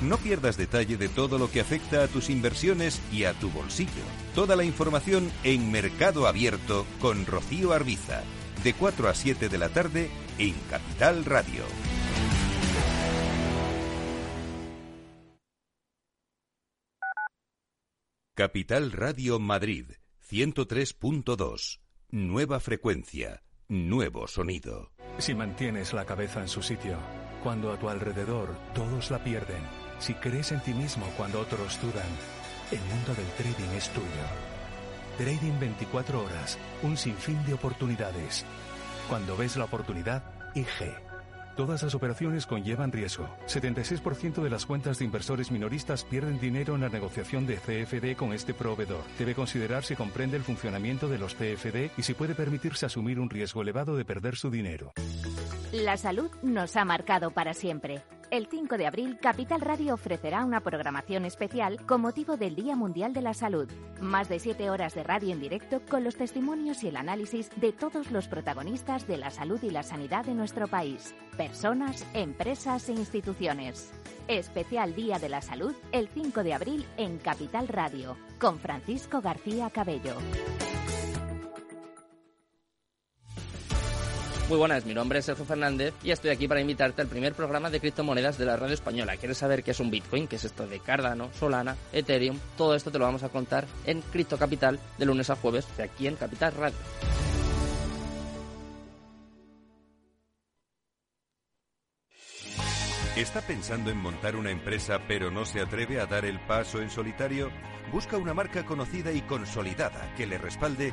No pierdas detalle de todo lo que afecta a tus inversiones y a tu bolsillo. Toda la información en Mercado Abierto con Rocío Arbiza, de 4 a 7 de la tarde en Capital Radio. Capital Radio Madrid, 103.2. Nueva frecuencia, nuevo sonido. Si mantienes la cabeza en su sitio, cuando a tu alrededor todos la pierden, si crees en ti mismo cuando otros dudan, el mundo del trading es tuyo. Trading 24 horas, un sinfín de oportunidades. Cuando ves la oportunidad, IG. Todas las operaciones conllevan riesgo. 76% de las cuentas de inversores minoristas pierden dinero en la negociación de CFD con este proveedor. Debe considerar si comprende el funcionamiento de los CFD y si puede permitirse asumir un riesgo elevado de perder su dinero. La salud nos ha marcado para siempre. El 5 de abril, Capital Radio ofrecerá una programación especial con motivo del Día Mundial de la Salud. Más de siete horas de radio en directo con los testimonios y el análisis de todos los protagonistas de la salud y la sanidad de nuestro país. Personas, empresas e instituciones. Especial Día de la Salud el 5 de abril en Capital Radio con Francisco García Cabello. Muy buenas, mi nombre es Sergio Fernández y estoy aquí para invitarte al primer programa de criptomonedas de la radio española. ¿Quieres saber qué es un Bitcoin? ¿Qué es esto de Cardano, Solana, Ethereum? Todo esto te lo vamos a contar en Cripto Capital de lunes a jueves de aquí en Capital Radio. ¿Está pensando en montar una empresa pero no se atreve a dar el paso en solitario? Busca una marca conocida y consolidada que le respalde